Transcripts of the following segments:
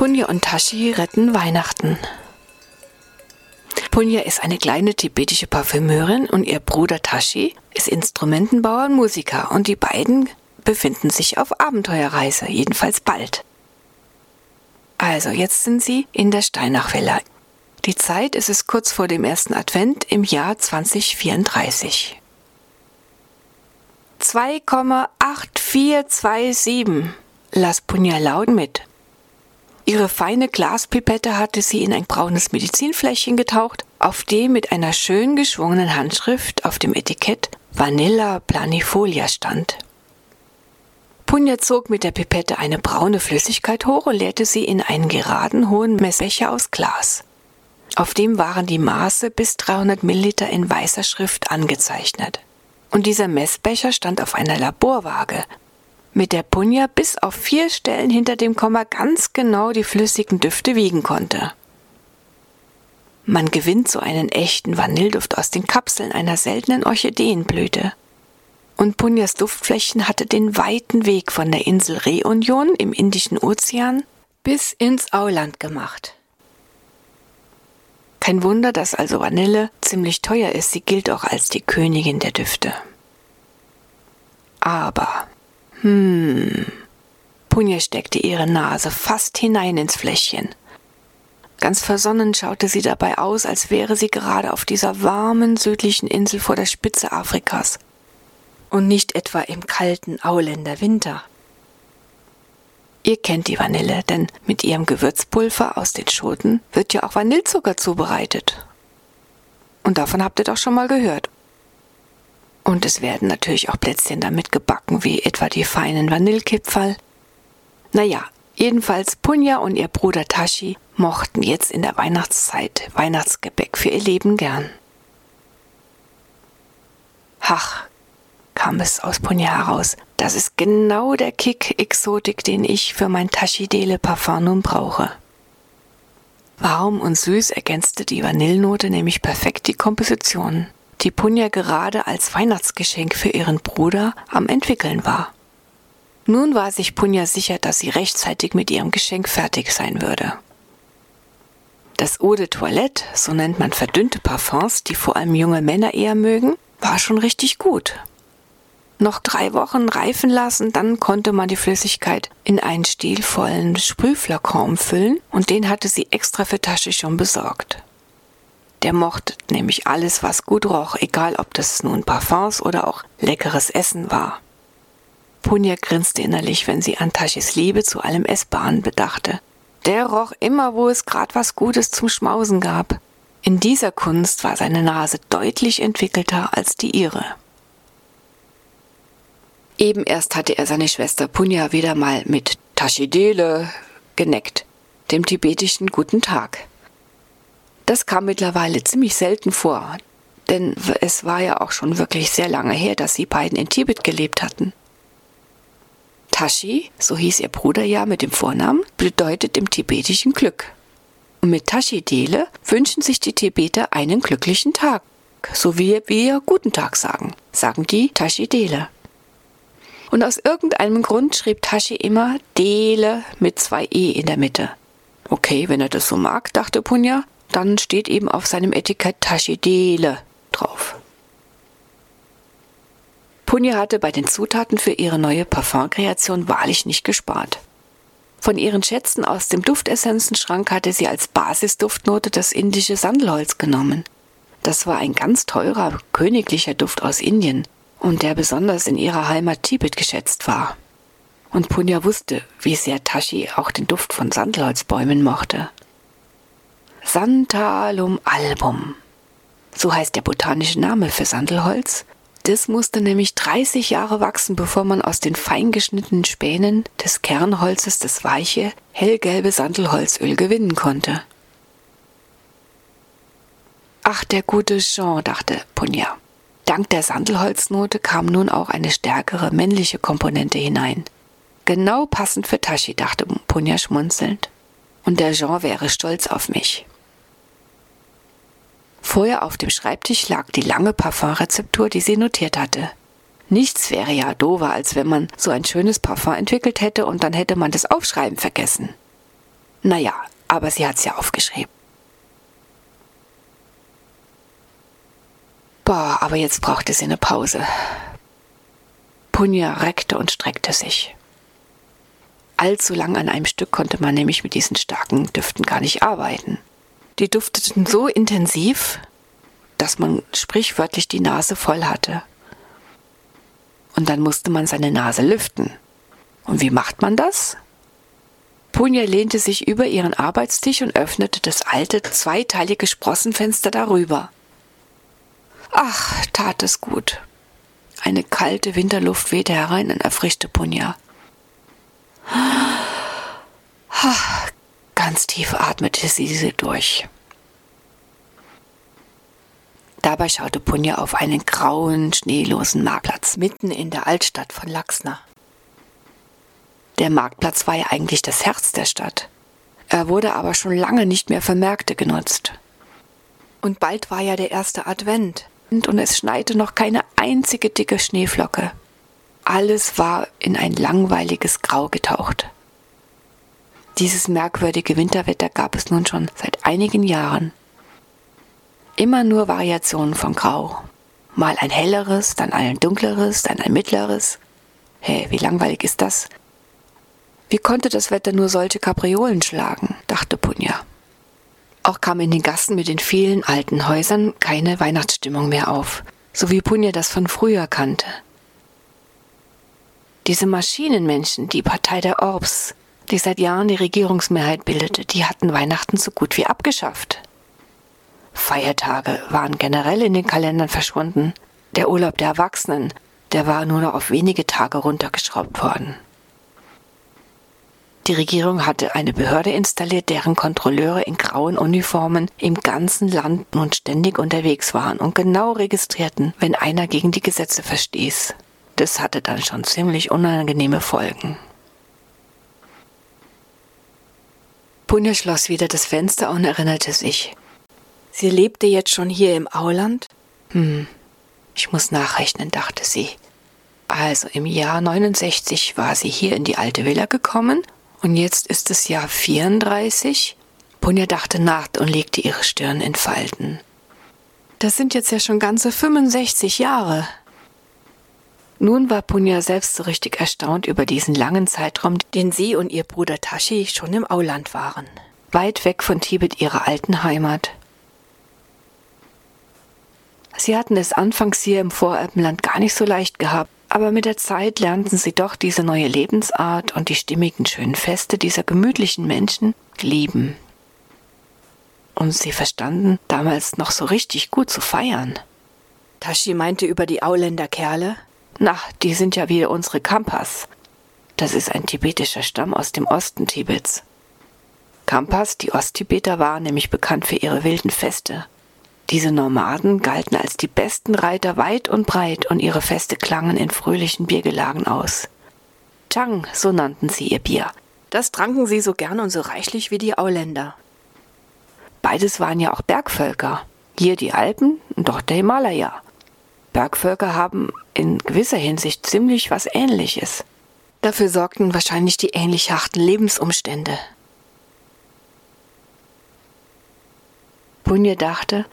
Punja und Tashi retten Weihnachten. Punja ist eine kleine tibetische Parfümeurin und ihr Bruder Tashi ist Instrumentenbauer und Musiker und die beiden befinden sich auf Abenteuerreise, jedenfalls bald. Also, jetzt sind sie in der Steinachvilla. Die Zeit ist es kurz vor dem ersten Advent im Jahr 2034. 2,8427 las Punja laut mit. Ihre feine Glaspipette hatte sie in ein braunes Medizinfläschchen getaucht, auf dem mit einer schön geschwungenen Handschrift auf dem Etikett Vanilla planifolia stand. Punja zog mit der Pipette eine braune Flüssigkeit hoch und leerte sie in einen geraden hohen Messbecher aus Glas. Auf dem waren die Maße bis 300 Milliliter in weißer Schrift angezeichnet. Und dieser Messbecher stand auf einer Laborwaage, mit der Punja bis auf vier Stellen hinter dem Komma ganz genau die flüssigen Düfte wiegen konnte. Man gewinnt so einen echten Vanillduft aus den Kapseln einer seltenen Orchideenblüte. Und Punjas Duftflächen hatte den weiten Weg von der Insel Reunion im Indischen Ozean bis ins Auland gemacht. Kein Wunder, dass also Vanille ziemlich teuer ist, sie gilt auch als die Königin der Düfte. Aber, hm, Punja steckte ihre Nase fast hinein ins Fläschchen. Ganz versonnen schaute sie dabei aus, als wäre sie gerade auf dieser warmen südlichen Insel vor der Spitze Afrikas und nicht etwa im kalten Auländer Winter. Ihr kennt die Vanille, denn mit ihrem Gewürzpulver aus den Schoten wird ja auch Vanillezucker zubereitet. Und davon habt ihr doch schon mal gehört. Und es werden natürlich auch Plätzchen damit gebacken, wie etwa die feinen Vanillekipferl. Naja, jedenfalls Punja und ihr Bruder Tashi mochten jetzt in der Weihnachtszeit Weihnachtsgebäck für ihr Leben gern. Ach, kam es aus Punja heraus. Das ist genau der Kick Exotik, den ich für mein Taschidele Parfum nun brauche. Warm und süß ergänzte die Vanillenote nämlich perfekt die Komposition, die Punja gerade als Weihnachtsgeschenk für ihren Bruder am entwickeln war. Nun war sich Punja sicher, dass sie rechtzeitig mit ihrem Geschenk fertig sein würde. Das Eau de Toilette, so nennt man verdünnte Parfums, die vor allem junge Männer eher mögen, war schon richtig gut noch drei Wochen reifen lassen, dann konnte man die Flüssigkeit in einen stilvollen Sprühflakon füllen und den hatte sie extra für Tasche schon besorgt. Der mochte nämlich alles, was gut roch, egal ob das nun Parfums oder auch leckeres Essen war. Punja grinste innerlich, wenn sie an Taschis Liebe zu allem Essbaren bedachte. Der roch immer, wo es grad was Gutes zum Schmausen gab. In dieser Kunst war seine Nase deutlich entwickelter als die ihre. Eben erst hatte er seine Schwester Punja wieder mal mit Tashidele geneckt, dem tibetischen Guten Tag. Das kam mittlerweile ziemlich selten vor, denn es war ja auch schon wirklich sehr lange her, dass sie beiden in Tibet gelebt hatten. Tashi, so hieß ihr Bruder ja mit dem Vornamen, bedeutet im tibetischen Glück. Und mit Tashidele wünschen sich die Tibeter einen glücklichen Tag, so wie wir Guten Tag sagen, sagen die Tashidele. Und aus irgendeinem Grund schrieb Tashi immer Dele mit zwei E in der Mitte. Okay, wenn er das so mag, dachte Punja, dann steht eben auf seinem Etikett Tashi Dele drauf. Punja hatte bei den Zutaten für ihre neue Parfumkreation wahrlich nicht gespart. Von ihren Schätzen aus dem Duftessenzenschrank hatte sie als Basisduftnote das indische Sandelholz genommen. Das war ein ganz teurer, königlicher Duft aus Indien, und der besonders in ihrer Heimat Tibet geschätzt war. Und Punja wusste, wie sehr Tashi auch den Duft von Sandelholzbäumen mochte. Santalum album. So heißt der botanische Name für Sandelholz. Das musste nämlich 30 Jahre wachsen, bevor man aus den fein geschnittenen Spänen des Kernholzes das weiche, hellgelbe Sandelholzöl gewinnen konnte. Ach, der gute Jean, dachte Punja. Dank der Sandelholznote kam nun auch eine stärkere männliche Komponente hinein. Genau passend für Tashi, dachte Punja schmunzelnd. Und der Jean wäre stolz auf mich. Vorher auf dem Schreibtisch lag die lange Parfumrezeptur, die sie notiert hatte. Nichts wäre ja dover, als wenn man so ein schönes Parfum entwickelt hätte und dann hätte man das Aufschreiben vergessen. Naja, aber sie hat's ja aufgeschrieben. Boah, aber jetzt brauchte sie eine Pause. Punja reckte und streckte sich. Allzu lang an einem Stück konnte man nämlich mit diesen starken Düften gar nicht arbeiten. Die dufteten so intensiv, dass man sprichwörtlich die Nase voll hatte. Und dann musste man seine Nase lüften. Und wie macht man das? Punja lehnte sich über ihren Arbeitstisch und öffnete das alte, zweiteilige Sprossenfenster darüber. Ach, tat es gut. Eine kalte Winterluft wehte herein und erfrischte Punja. Ganz tief atmete sie diese durch. Dabei schaute Punja auf einen grauen, schneelosen Marktplatz mitten in der Altstadt von Laxna. Der Marktplatz war ja eigentlich das Herz der Stadt. Er wurde aber schon lange nicht mehr für Märkte genutzt. Und bald war ja der erste Advent und es schneite noch keine einzige dicke Schneeflocke. Alles war in ein langweiliges Grau getaucht. Dieses merkwürdige Winterwetter gab es nun schon seit einigen Jahren. Immer nur Variationen von Grau. Mal ein helleres, dann ein dunkleres, dann ein mittleres. Hä, hey, wie langweilig ist das? Wie konnte das Wetter nur solche Kapriolen schlagen, dachte Punja. Auch kam in den Gassen mit den vielen alten Häusern keine Weihnachtsstimmung mehr auf, so wie Punja das von früher kannte. Diese Maschinenmenschen, die Partei der Orbs, die seit Jahren die Regierungsmehrheit bildete, die hatten Weihnachten so gut wie abgeschafft. Feiertage waren generell in den Kalendern verschwunden. Der Urlaub der Erwachsenen, der war nur noch auf wenige Tage runtergeschraubt worden. Die Regierung hatte eine Behörde installiert, deren Kontrolleure in grauen Uniformen im ganzen Land nun ständig unterwegs waren und genau registrierten, wenn einer gegen die Gesetze verstieß. Das hatte dann schon ziemlich unangenehme Folgen. Punja schloss wieder das Fenster und erinnerte sich. Sie lebte jetzt schon hier im Auland? Hm, ich muss nachrechnen, dachte sie. Also im Jahr 69 war sie hier in die alte Villa gekommen und jetzt ist es Jahr 34. Punja dachte nach und legte ihre Stirn in Falten. Das sind jetzt ja schon ganze 65 Jahre. Nun war Punja selbst so richtig erstaunt über diesen langen Zeitraum, den sie und ihr Bruder Tashi schon im Auland waren. Weit weg von Tibet, ihrer alten Heimat. Sie hatten es anfangs hier im Voralpenland gar nicht so leicht gehabt, aber mit der Zeit lernten sie doch diese neue Lebensart und die stimmigen schönen Feste dieser gemütlichen Menschen lieben. Und sie verstanden damals noch so richtig gut zu feiern. Tashi meinte über die Auländer Kerle, na, die sind ja wie unsere Kampas. Das ist ein tibetischer Stamm aus dem Osten Tibets. Kampas, die Osttibeter, waren nämlich bekannt für ihre wilden Feste. Diese Nomaden galten als die besten Reiter weit und breit und ihre Feste klangen in fröhlichen Biergelagen aus. Chang, so nannten sie ihr Bier. Das tranken sie so gern und so reichlich wie die Auländer. Beides waren ja auch Bergvölker. Hier die Alpen und dort der Himalaya. Bergvölker haben in gewisser Hinsicht ziemlich was Ähnliches. Dafür sorgten wahrscheinlich die ähnlich harten Lebensumstände. Punje dachte,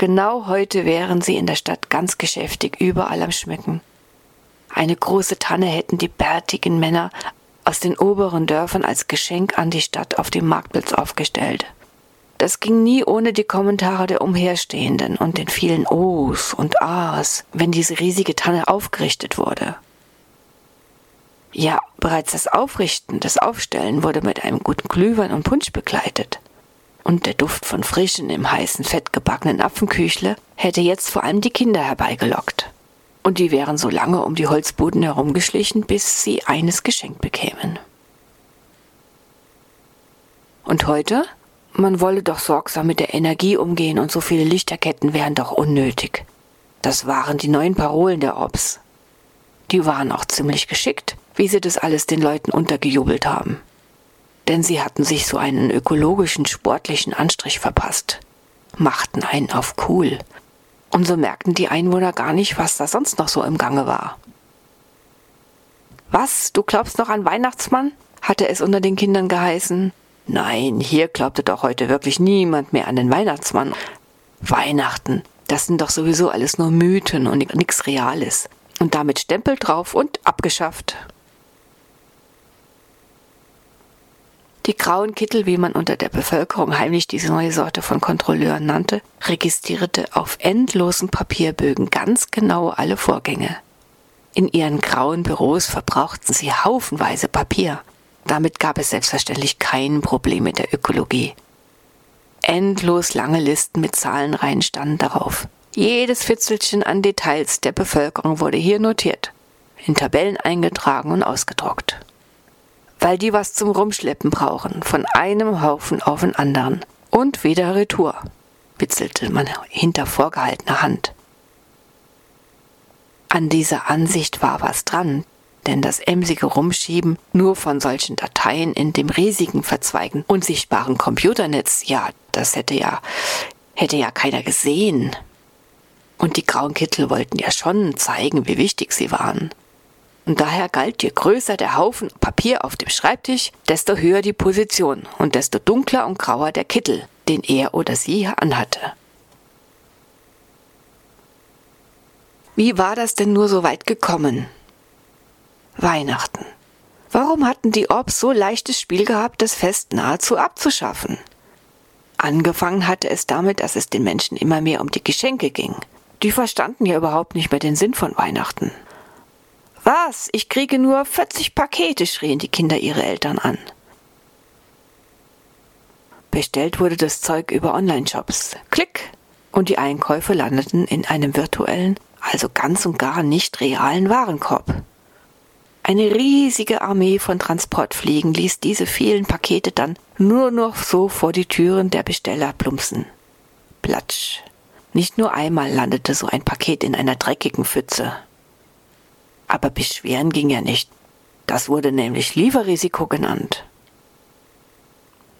Genau heute wären sie in der Stadt ganz geschäftig, überall am Schmücken. Eine große Tanne hätten die bärtigen Männer aus den oberen Dörfern als Geschenk an die Stadt auf dem Marktplatz aufgestellt. Das ging nie ohne die Kommentare der Umherstehenden und den vielen Ohs und Ahs, wenn diese riesige Tanne aufgerichtet wurde. Ja, bereits das Aufrichten, das Aufstellen wurde mit einem guten Glühwein und Punsch begleitet und der Duft von frischen, im heißen Fett gebackenen Apfenküchle hätte jetzt vor allem die Kinder herbeigelockt. Und die wären so lange um die Holzbuden herumgeschlichen, bis sie eines geschenkt bekämen. Und heute? Man wolle doch sorgsam mit der Energie umgehen und so viele Lichterketten wären doch unnötig. Das waren die neuen Parolen der Ops. Die waren auch ziemlich geschickt, wie sie das alles den Leuten untergejubelt haben denn sie hatten sich so einen ökologischen, sportlichen Anstrich verpasst, machten einen auf cool. Und so merkten die Einwohner gar nicht, was da sonst noch so im Gange war. Was, du glaubst noch an Weihnachtsmann? hatte es unter den Kindern geheißen. Nein, hier glaubte doch heute wirklich niemand mehr an den Weihnachtsmann. Weihnachten, das sind doch sowieso alles nur Mythen und nichts Reales. Und damit Stempel drauf und abgeschafft. Die grauen Kittel, wie man unter der Bevölkerung heimlich diese neue Sorte von Kontrolleuren nannte, registrierte auf endlosen Papierbögen ganz genau alle Vorgänge. In ihren grauen Büros verbrauchten sie haufenweise Papier. Damit gab es selbstverständlich kein Problem mit der Ökologie. Endlos lange Listen mit Zahlenreihen standen darauf. Jedes Fitzelchen an Details der Bevölkerung wurde hier notiert, in Tabellen eingetragen und ausgedruckt weil die was zum Rumschleppen brauchen, von einem Haufen auf den anderen. Und wieder Retour, witzelte man hinter vorgehaltener Hand. An dieser Ansicht war was dran, denn das emsige Rumschieben nur von solchen Dateien in dem riesigen, verzweigten, unsichtbaren Computernetz, ja, das hätte ja, hätte ja keiner gesehen. Und die grauen Kittel wollten ja schon zeigen, wie wichtig sie waren. Und daher galt, je größer der Haufen Papier auf dem Schreibtisch, desto höher die Position und desto dunkler und grauer der Kittel, den er oder sie anhatte. Wie war das denn nur so weit gekommen? Weihnachten. Warum hatten die Orbs so leichtes Spiel gehabt, das Fest nahezu abzuschaffen? Angefangen hatte es damit, dass es den Menschen immer mehr um die Geschenke ging. Die verstanden ja überhaupt nicht mehr den Sinn von Weihnachten. Was? Ich kriege nur 40 Pakete, schrien die Kinder ihre Eltern an. Bestellt wurde das Zeug über Online-Shops. Klick! Und die Einkäufe landeten in einem virtuellen, also ganz und gar nicht realen Warenkorb. Eine riesige Armee von Transportfliegen ließ diese vielen Pakete dann nur noch so vor die Türen der Besteller plumpsen. Platsch. Nicht nur einmal landete so ein Paket in einer dreckigen Pfütze. Aber beschweren ging ja nicht. Das wurde nämlich Lieferrisiko genannt.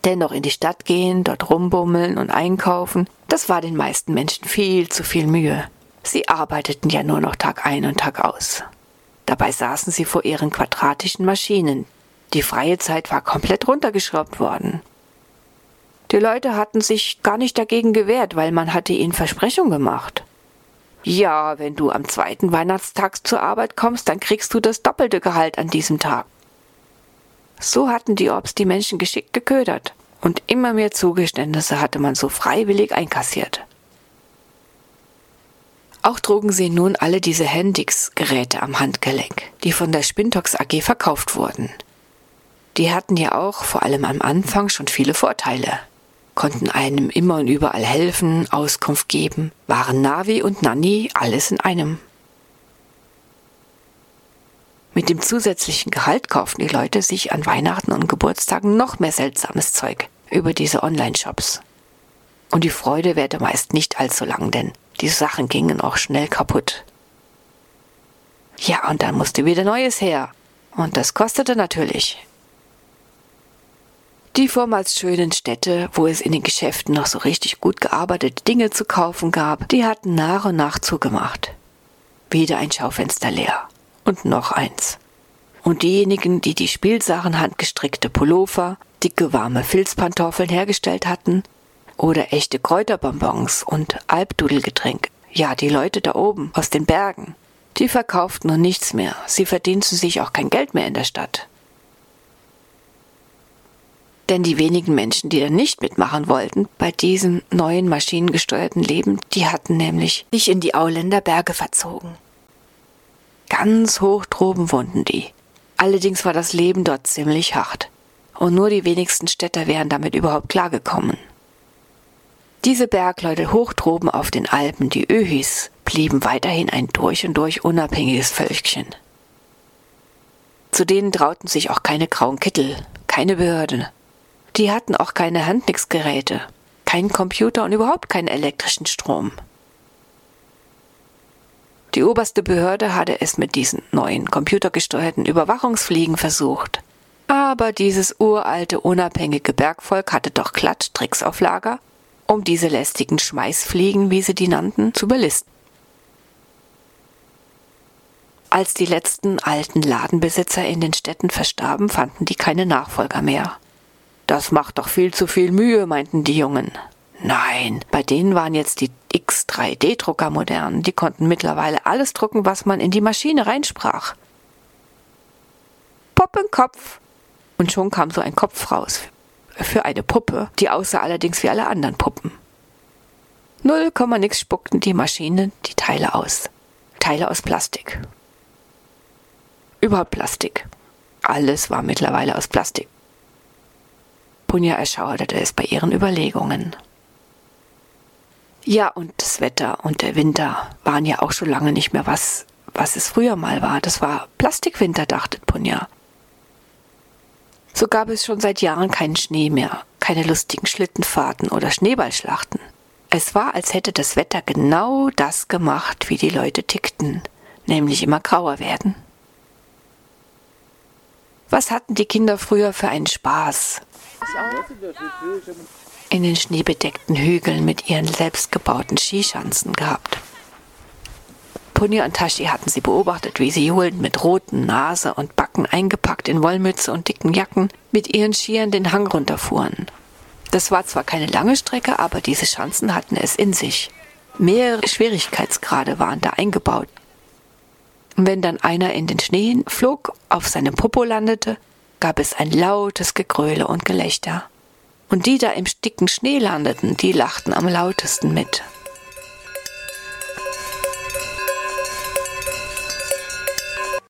Dennoch in die Stadt gehen, dort rumbummeln und einkaufen, das war den meisten Menschen viel zu viel Mühe. Sie arbeiteten ja nur noch Tag ein und Tag aus. Dabei saßen sie vor ihren quadratischen Maschinen. Die freie Zeit war komplett runtergeschraubt worden. Die Leute hatten sich gar nicht dagegen gewehrt, weil man hatte ihnen Versprechungen gemacht. Ja, wenn du am zweiten Weihnachtstag zur Arbeit kommst, dann kriegst du das doppelte Gehalt an diesem Tag. So hatten die Orbs die Menschen geschickt geködert und immer mehr Zugeständnisse hatte man so freiwillig einkassiert. Auch trugen sie nun alle diese Handix-Geräte am Handgelenk, die von der Spintox AG verkauft wurden. Die hatten ja auch vor allem am Anfang schon viele Vorteile konnten einem immer und überall helfen, Auskunft geben, waren Navi und Nanny alles in einem. Mit dem zusätzlichen Gehalt kauften die Leute sich an Weihnachten und Geburtstagen noch mehr seltsames Zeug über diese Online-Shops. Und die Freude währte meist nicht allzu lang, denn die Sachen gingen auch schnell kaputt. Ja, und dann musste wieder Neues her. Und das kostete natürlich. Die vormals schönen Städte, wo es in den Geschäften noch so richtig gut gearbeitete Dinge zu kaufen gab, die hatten nach und nach zugemacht. Wieder ein Schaufenster leer. Und noch eins. Und diejenigen, die die Spielsachen handgestrickte Pullover, dicke warme Filzpantoffeln hergestellt hatten, oder echte Kräuterbonbons und Alpdudelgetränk, ja, die Leute da oben aus den Bergen, die verkauften nun nichts mehr, sie verdienten sich auch kein Geld mehr in der Stadt. Denn die wenigen Menschen, die da nicht mitmachen wollten, bei diesem neuen maschinengesteuerten Leben, die hatten nämlich sich in die Auländer Berge verzogen. Ganz hoch droben wohnten die. Allerdings war das Leben dort ziemlich hart. Und nur die wenigsten Städter wären damit überhaupt klargekommen. Diese Bergleute hoch droben auf den Alpen, die Öhis, blieben weiterhin ein durch und durch unabhängiges Völkchen. Zu denen trauten sich auch keine grauen Kittel, keine Behörde, die hatten auch keine Handnixgeräte, keinen Computer und überhaupt keinen elektrischen Strom. Die oberste Behörde hatte es mit diesen neuen computergesteuerten Überwachungsfliegen versucht. Aber dieses uralte, unabhängige Bergvolk hatte doch glatt Tricks auf Lager, um diese lästigen Schmeißfliegen, wie sie die nannten, zu belisten. Als die letzten alten Ladenbesitzer in den Städten verstarben, fanden die keine Nachfolger mehr. das macht doch viel zu viel Mühe, meinten die Jungen. Nein, bei denen waren jetzt die X3D-Drucker modern. Die konnten mittlerweile alles drucken, was man in die Maschine reinsprach. Puppenkopf. Und schon kam so ein Kopf raus. Für eine Puppe, die aussah allerdings wie alle anderen Puppen. Null Komma nix spuckten die Maschinen die Teile aus. Teile aus Plastik. Überhaupt Plastik. Alles war mittlerweile aus Plastik. Punja erschauerte es bei ihren Überlegungen. Ja, und das Wetter und der Winter waren ja auch schon lange nicht mehr was, was es früher mal war. Das war Plastikwinter, dachte Punja. So gab es schon seit Jahren keinen Schnee mehr, keine lustigen Schlittenfahrten oder Schneeballschlachten. Es war, als hätte das Wetter genau das gemacht, wie die Leute tickten, nämlich immer grauer werden. Was hatten die Kinder früher für einen Spaß? In den schneebedeckten Hügeln mit ihren selbstgebauten Skischanzen gehabt. Punja und Tashi hatten sie beobachtet, wie sie johlend mit roten Nase und Backen eingepackt in Wollmütze und dicken Jacken mit ihren Skiern den Hang runterfuhren. Das war zwar keine lange Strecke, aber diese Schanzen hatten es in sich. Mehrere Schwierigkeitsgrade waren da eingebaut. Und wenn dann einer in den Schnee flog, auf seinem Popo landete, gab es ein lautes Gegröle und Gelächter. Und die da im dicken Schnee landeten, die lachten am lautesten mit.